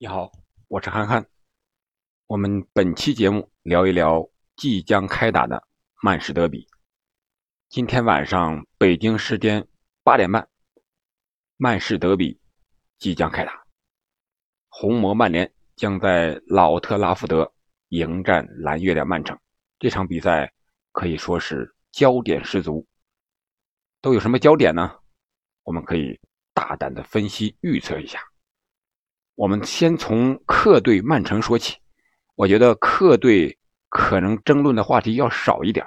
你好，我是憨憨。我们本期节目聊一聊即将开打的曼市德比。今天晚上北京时间八点半，曼市德比即将开打。红魔曼联将在老特拉福德迎战蓝月亮曼城。这场比赛可以说是焦点十足。都有什么焦点呢？我们可以大胆的分析预测一下。我们先从客队曼城说起，我觉得客队可能争论的话题要少一点，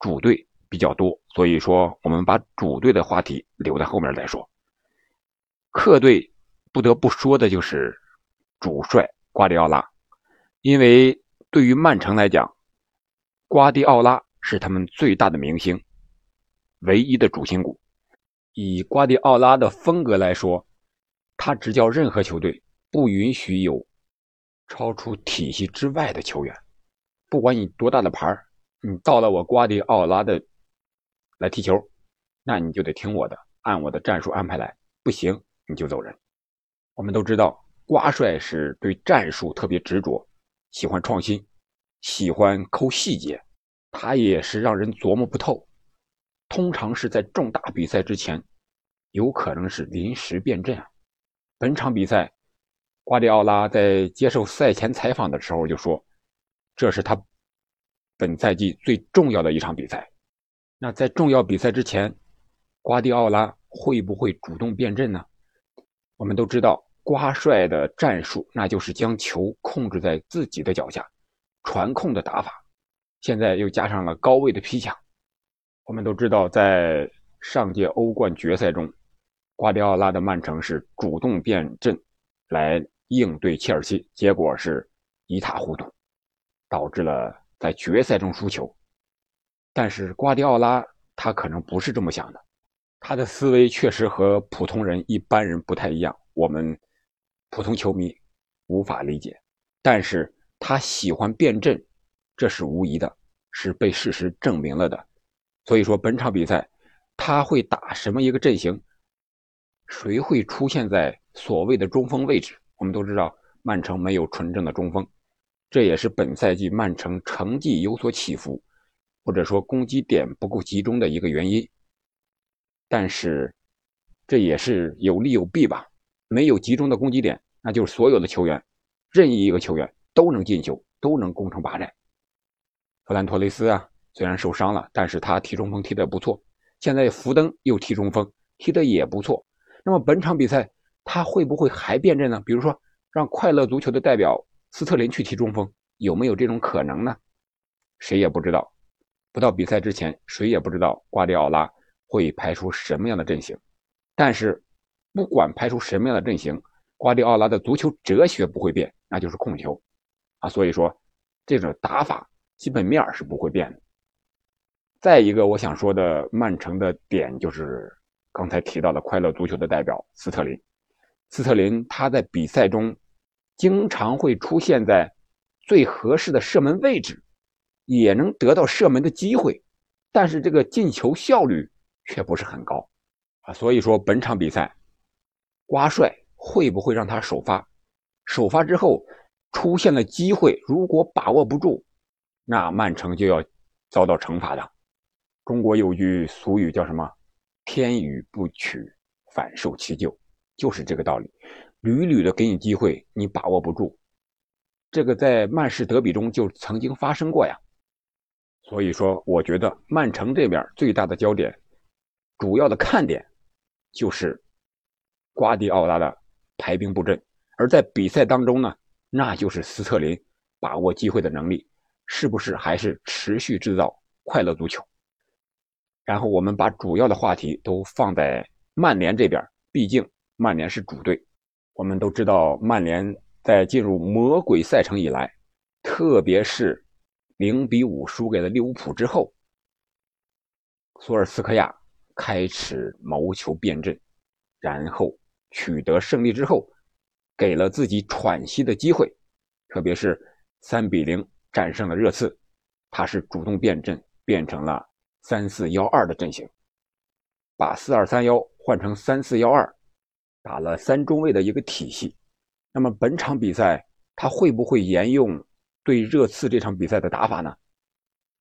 主队比较多，所以说我们把主队的话题留在后面再说。客队不得不说的就是主帅瓜迪奥拉，因为对于曼城来讲，瓜迪奥拉是他们最大的明星，唯一的主心骨。以瓜迪奥拉的风格来说。他执教任何球队，不允许有超出体系之外的球员。不管你多大的牌你到了我瓜迪奥拉的来踢球，那你就得听我的，按我的战术安排来。不行，你就走人。我们都知道，瓜帅是对战术特别执着，喜欢创新，喜欢抠细节。他也是让人琢磨不透。通常是在重大比赛之前，有可能是临时变阵。本场比赛，瓜迪奥拉在接受赛前采访的时候就说：“这是他本赛季最重要的一场比赛。”那在重要比赛之前，瓜迪奥拉会不会主动变阵呢？我们都知道，瓜帅的战术那就是将球控制在自己的脚下，传控的打法。现在又加上了高位的劈抢。我们都知道，在上届欧冠决赛中。瓜迪奥拉的曼城是主动变阵来应对切尔西，结果是一塌糊涂，导致了在决赛中输球。但是瓜迪奥拉他可能不是这么想的，他的思维确实和普通人一般人不太一样，我们普通球迷无法理解。但是他喜欢变阵，这是无疑的，是被事实证明了的。所以说本场比赛他会打什么一个阵型？谁会出现在所谓的中锋位置？我们都知道，曼城没有纯正的中锋，这也是本赛季曼城成绩有所起伏，或者说攻击点不够集中的一个原因。但是，这也是有利有弊吧？没有集中的攻击点，那就是所有的球员，任意一个球员都能进球，都能攻城拔寨。弗兰托雷斯啊，虽然受伤了，但是他踢中锋踢得不错。现在福登又踢中锋，踢得也不错。那么本场比赛他会不会还变阵呢？比如说让快乐足球的代表斯特林去踢中锋，有没有这种可能呢？谁也不知道。不到比赛之前，谁也不知道瓜迪奥拉会排出什么样的阵型。但是不管排出什么样的阵型，瓜迪奥拉的足球哲学不会变，那就是控球啊。所以说这种打法基本面是不会变的。再一个，我想说的曼城的点就是。刚才提到的快乐足球的代表斯特林，斯特林他在比赛中经常会出现在最合适的射门位置，也能得到射门的机会，但是这个进球效率却不是很高啊。所以说本场比赛，瓜帅会不会让他首发？首发之后出现了机会，如果把握不住，那曼城就要遭到惩罚的。中国有句俗语叫什么？天与不取，反受其咎，就是这个道理。屡屡的给你机会，你把握不住，这个在曼市德比中就曾经发生过呀。所以说，我觉得曼城这边最大的焦点、主要的看点就是瓜迪奥拉的排兵布阵，而在比赛当中呢，那就是斯特林把握机会的能力，是不是还是持续制造快乐足球？然后我们把主要的话题都放在曼联这边，毕竟曼联是主队。我们都知道，曼联在进入魔鬼赛程以来，特别是零比五输给了利物浦之后，索尔斯克亚开始谋求变阵，然后取得胜利之后，给了自己喘息的机会。特别是三比零战胜了热刺，他是主动变阵，变成了。三四幺二的阵型，把四二三幺换成三四幺二，打了三中卫的一个体系。那么本场比赛他会不会沿用对热刺这场比赛的打法呢？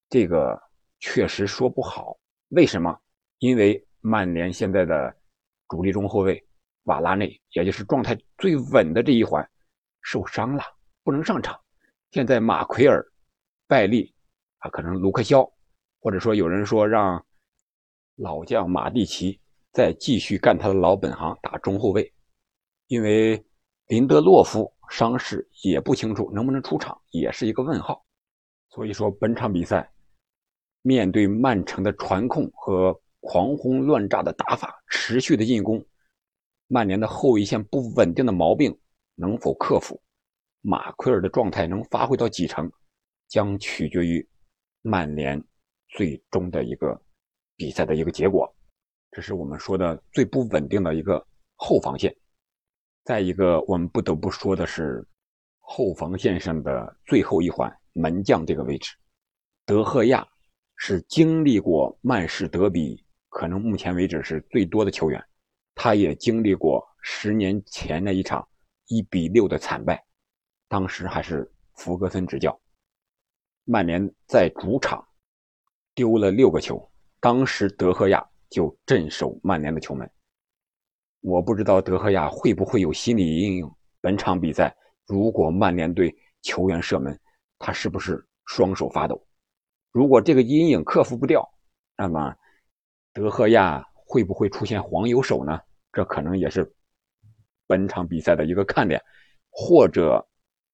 这个确实说不好。为什么？因为曼联现在的主力中后卫瓦拉内，也就是状态最稳的这一环，受伤了，不能上场。现在马奎尔、拜利啊，可能卢克肖，或者说有人说让老将马蒂奇再继续干他的老本行，打中后卫。因为林德洛夫伤势也不清楚能不能出场，也是一个问号。所以说本场比赛。面对曼城的传控和狂轰乱炸的打法，持续的进攻，曼联的后卫线不稳定的毛病能否克服？马奎尔的状态能发挥到几成，将取决于曼联最终的一个比赛的一个结果。这是我们说的最不稳定的一个后防线。再一个，我们不得不说的是后防线上的最后一环门将这个位置，德赫亚。是经历过曼市德比，可能目前为止是最多的球员。他也经历过十年前那一场一比六的惨败，当时还是弗格森执教，曼联在主场丢了六个球，当时德赫亚就镇守曼联的球门。我不知道德赫亚会不会有心理阴影。本场比赛如果曼联队球员射门，他是不是双手发抖？如果这个阴影克服不掉，那么德赫亚会不会出现黄油手呢？这可能也是本场比赛的一个看点，或者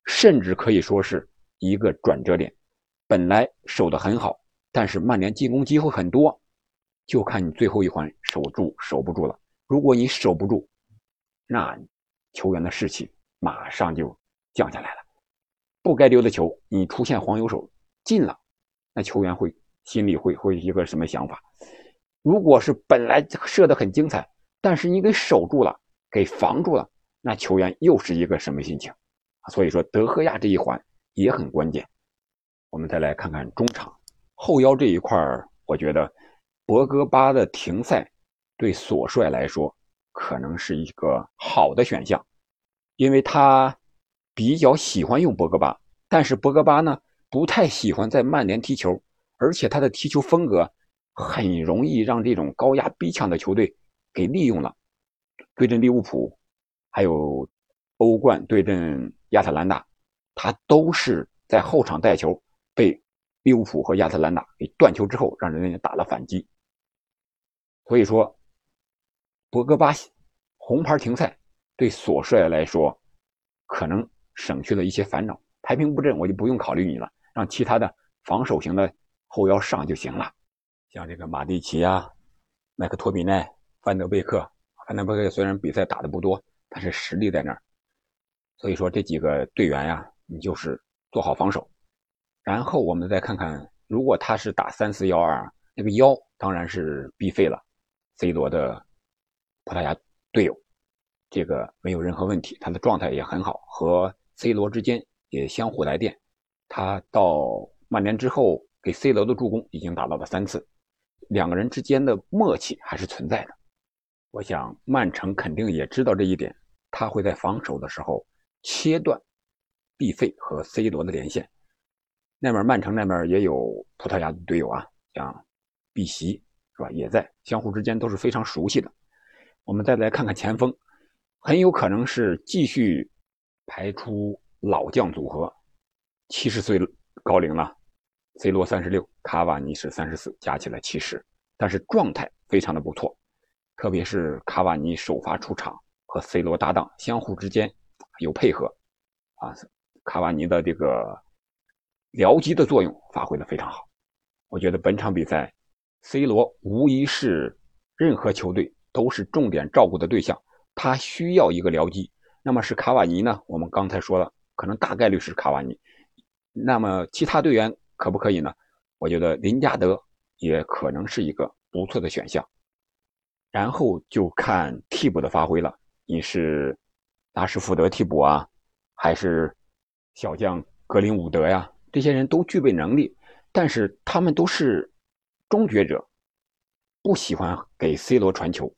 甚至可以说是一个转折点。本来守得很好，但是曼联进攻机会很多，就看你最后一环守住守不住了。如果你守不住，那球员的士气马上就降下来了。不该丢的球，你出现黄油手进了。那球员会心里会会一个什么想法？如果是本来射的很精彩，但是你给守住了，给防住了，那球员又是一个什么心情？所以说德赫亚这一环也很关键。我们再来看看中场后腰这一块儿我觉得博格巴的停赛对索帅来说可能是一个好的选项，因为他比较喜欢用博格巴，但是博格巴呢？不太喜欢在曼联踢球，而且他的踢球风格很容易让这种高压逼抢的球队给利用了。对阵利物浦，还有欧冠对阵亚特兰大，他都是在后场带球，被利物浦和亚特兰大给断球之后，让人家打了反击。所以说，博格巴红牌停赛对索帅来说，可能省去了一些烦恼。排兵布阵，我就不用考虑你了。让其他的防守型的后腰上就行了，像这个马蒂奇啊、麦克托比奈、范德贝克。范德贝克虽然比赛打的不多，但是实力在那儿。所以说这几个队员呀，你就是做好防守。然后我们再看看，如果他是打三四幺二，那个腰当然是必费了。C 罗的葡萄牙队友，这个没有任何问题，他的状态也很好，和 C 罗之间也相互来电。他到曼联之后，给 C 罗的助攻已经达到了三次，两个人之间的默契还是存在的。我想曼城肯定也知道这一点，他会在防守的时候切断 B 费和 C 罗的连线。那边曼城那边也有葡萄牙的队友啊，像碧席是吧，也在，相互之间都是非常熟悉的。我们再来看看前锋，很有可能是继续排出老将组合。七十岁高龄了，C 罗三十六，卡瓦尼是三十四，加起来七十，但是状态非常的不错，特别是卡瓦尼首发出场和 C 罗搭档，相互之间有配合，啊，卡瓦尼的这个僚机的作用发挥的非常好，我觉得本场比赛，C 罗无疑是任何球队都是重点照顾的对象，他需要一个僚机，那么是卡瓦尼呢？我们刚才说了，可能大概率是卡瓦尼。那么其他队员可不可以呢？我觉得林加德也可能是一个不错的选项，然后就看替补的发挥了。你是拉什福德替补啊，还是小将格林伍德呀？这些人都具备能力，但是他们都是终结者，不喜欢给 C 罗传球。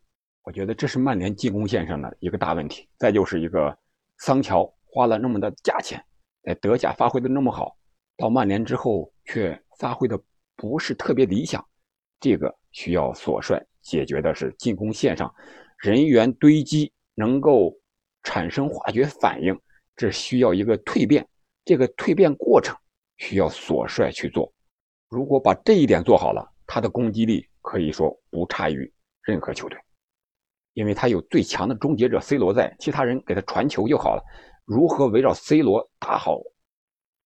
我觉得这是曼联进攻线上的一个大问题。再就是一个桑乔花了那么的价钱，在德甲发挥的那么好，到曼联之后却发挥的不是特别理想，这个需要索帅解决的是进攻线上人员堆积能够产生化学反应，这需要一个蜕变，这个蜕变过程需要索帅去做。如果把这一点做好了，他的攻击力可以说不差于任何球队。因为他有最强的终结者 C 罗在，其他人给他传球就好了。如何围绕 C 罗打好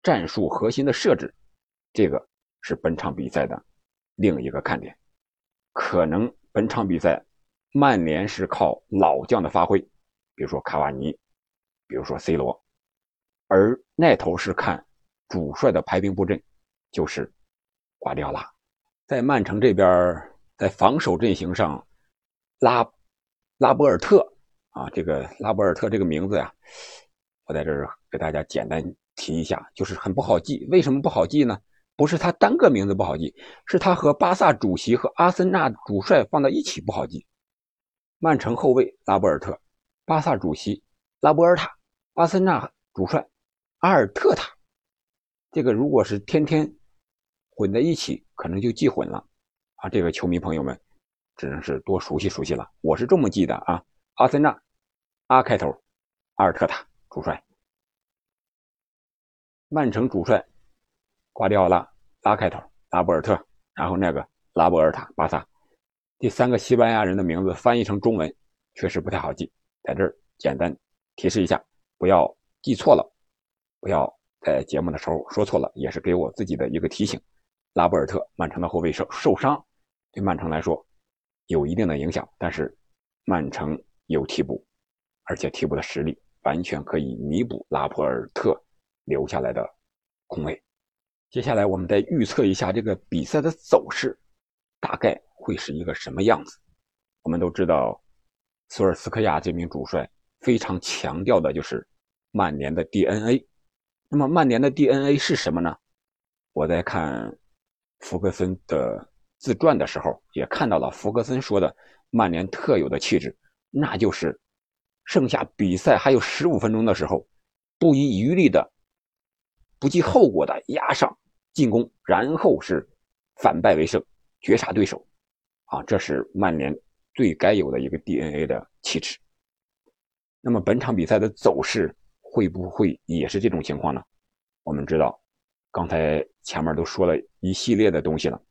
战术核心的设置，这个是本场比赛的另一个看点。可能本场比赛曼联是靠老将的发挥，比如说卡瓦尼，比如说 C 罗，而那头是看主帅的排兵布阵，就是瓜迪奥拉。在曼城这边，在防守阵型上拉。拉波尔特啊，这个拉波尔特这个名字呀，我在这儿给大家简单提一下，就是很不好记。为什么不好记呢？不是他单个名字不好记，是他和巴萨主席和阿森纳主帅放到一起不好记。曼城后卫拉波尔特，巴萨主席拉波尔塔，阿森纳主帅阿尔特塔，这个如果是天天混在一起，可能就记混了啊。这个球迷朋友们。只能是多熟悉熟悉了。我是这么记的啊，阿森纳，阿开头，阿尔特塔主帅，曼城主帅，瓜迪奥拉，拉开头，拉波尔特，然后那个拉波尔塔，巴萨，第三个西班牙人的名字翻译成中文确实不太好记，在这儿简单提示一下，不要记错了，不要在节目的时候说错了，也是给我自己的一个提醒。拉波尔特，曼城的后卫受受伤，对曼城来说。有一定的影响，但是曼城有替补，而且替补的实力完全可以弥补拉波尔特留下来的空位。接下来我们再预测一下这个比赛的走势，大概会是一个什么样子？我们都知道，索尔斯克亚这名主帅非常强调的就是曼联的 DNA。那么曼联的 DNA 是什么呢？我在看福格森的。自传的时候也看到了福格森说的曼联特有的气质，那就是剩下比赛还有十五分钟的时候，不遗余力的、不计后果的压上进攻，然后是反败为胜，绝杀对手。啊，这是曼联最该有的一个 DNA 的气质。那么本场比赛的走势会不会也是这种情况呢？我们知道，刚才前面都说了一系列的东西了。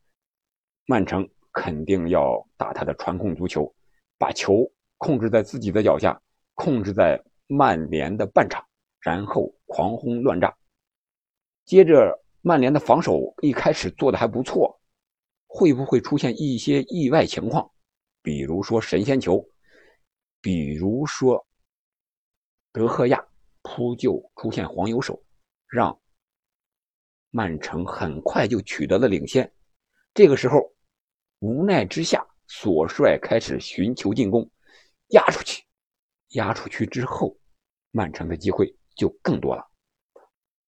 曼城肯定要打他的传控足球，把球控制在自己的脚下，控制在曼联的半场，然后狂轰乱炸。接着，曼联的防守一开始做的还不错，会不会出现一些意外情况？比如说神仙球，比如说德赫亚扑救出现黄油手，让曼城很快就取得了领先。这个时候。无奈之下，索帅开始寻求进攻，压出去，压出去之后，曼城的机会就更多了。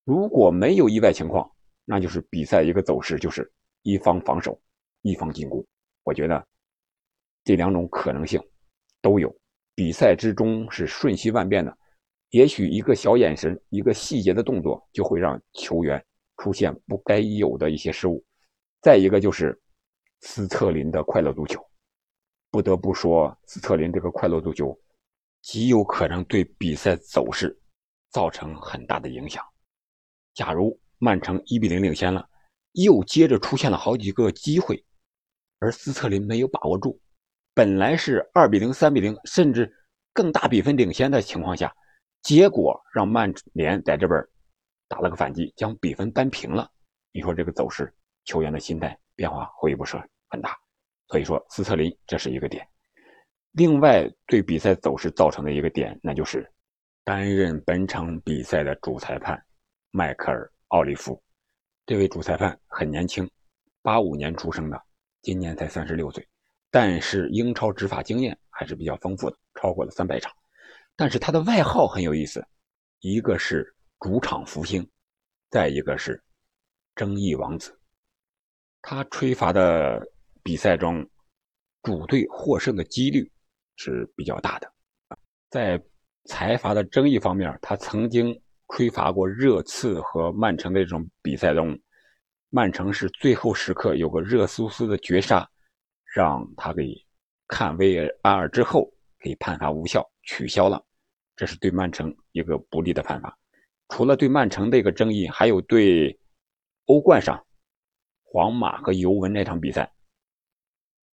如果没有意外情况，那就是比赛一个走势，就是一方防守，一方进攻。我觉得这两种可能性都有。比赛之中是瞬息万变的，也许一个小眼神，一个细节的动作，就会让球员出现不该有的一些失误。再一个就是。斯特林的快乐足球，不得不说，斯特林这个快乐足球极有可能对比赛走势造成很大的影响。假如曼城一比零领先了，又接着出现了好几个机会，而斯特林没有把握住，本来是二比零、三比零，甚至更大比分领先的情况下，结果让曼联在这边打了个反击，将比分扳平了。你说这个走势，球员的心态变化会不会？很大，所以说斯特林这是一个点。另外，对比赛走势造成的一个点，那就是担任本场比赛的主裁判迈克尔·奥利弗。这位主裁判很年轻，八五年出生的，今年才三十六岁，但是英超执法经验还是比较丰富的，超过了三百场。但是他的外号很有意思，一个是主场福星，再一个是争议王子。他吹罚的。比赛中，主队获胜的几率是比较大的。在裁罚的争议方面，他曾经吹罚过热刺和曼城的这种比赛中，曼城是最后时刻有个热苏斯的绝杀，让他给看 VAR 之后给判罚无效取消了，这是对曼城一个不利的判罚。除了对曼城的一个争议，还有对欧冠上皇马和尤文那场比赛，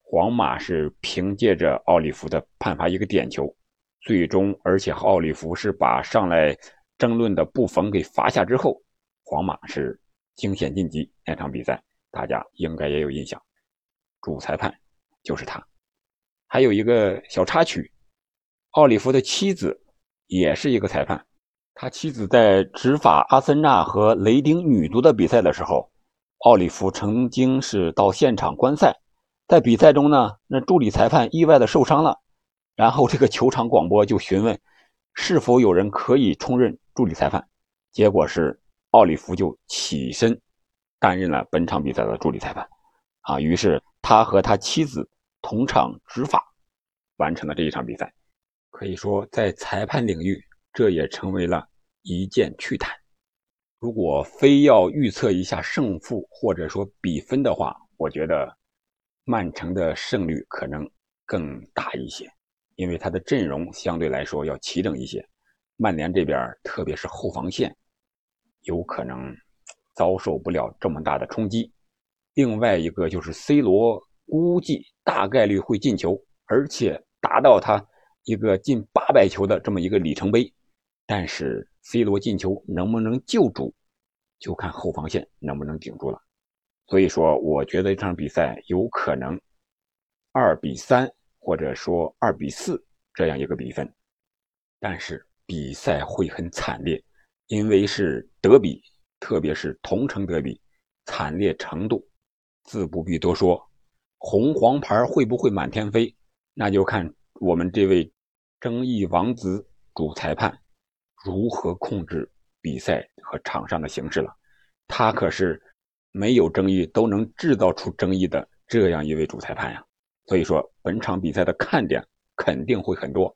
皇马是凭借着奥利弗的判罚一个点球。最终，而且奥利弗是把上来争论的布冯给罚下之后，皇马是惊险晋级。那场比赛大家应该也有印象，主裁判就是他。还有一个小插曲，奥利弗的妻子也是一个裁判，他妻子在执法阿森纳和雷丁女足的比赛的时候，奥利弗曾经是到现场观赛，在比赛中呢，那助理裁判意外的受伤了。然后这个球场广播就询问，是否有人可以充任助理裁判？结果是奥利弗就起身担任了本场比赛的助理裁判。啊，于是他和他妻子同场执法，完成了这一场比赛。可以说，在裁判领域，这也成为了一件趣谈。如果非要预测一下胜负或者说比分的话，我觉得曼城的胜率可能更大一些。因为他的阵容相对来说要齐整一些，曼联这边特别是后防线，有可能遭受不了这么大的冲击。另外一个就是 C 罗估计大概率会进球，而且达到他一个进八百球的这么一个里程碑。但是 C 罗进球能不能救主，就看后防线能不能顶住了。所以说，我觉得这场比赛有可能二比三。或者说二比四这样一个比分，但是比赛会很惨烈，因为是德比，特别是同城德比，惨烈程度自不必多说。红黄牌会不会满天飞，那就看我们这位争议王子主裁判如何控制比赛和场上的形势了。他可是没有争议都能制造出争议的这样一位主裁判呀。所以说，本场比赛的看点肯定会很多。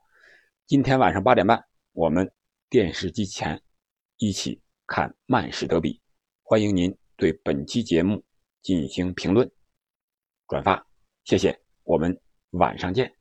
今天晚上八点半，我们电视机前一起看曼市德比。欢迎您对本期节目进行评论、转发，谢谢。我们晚上见。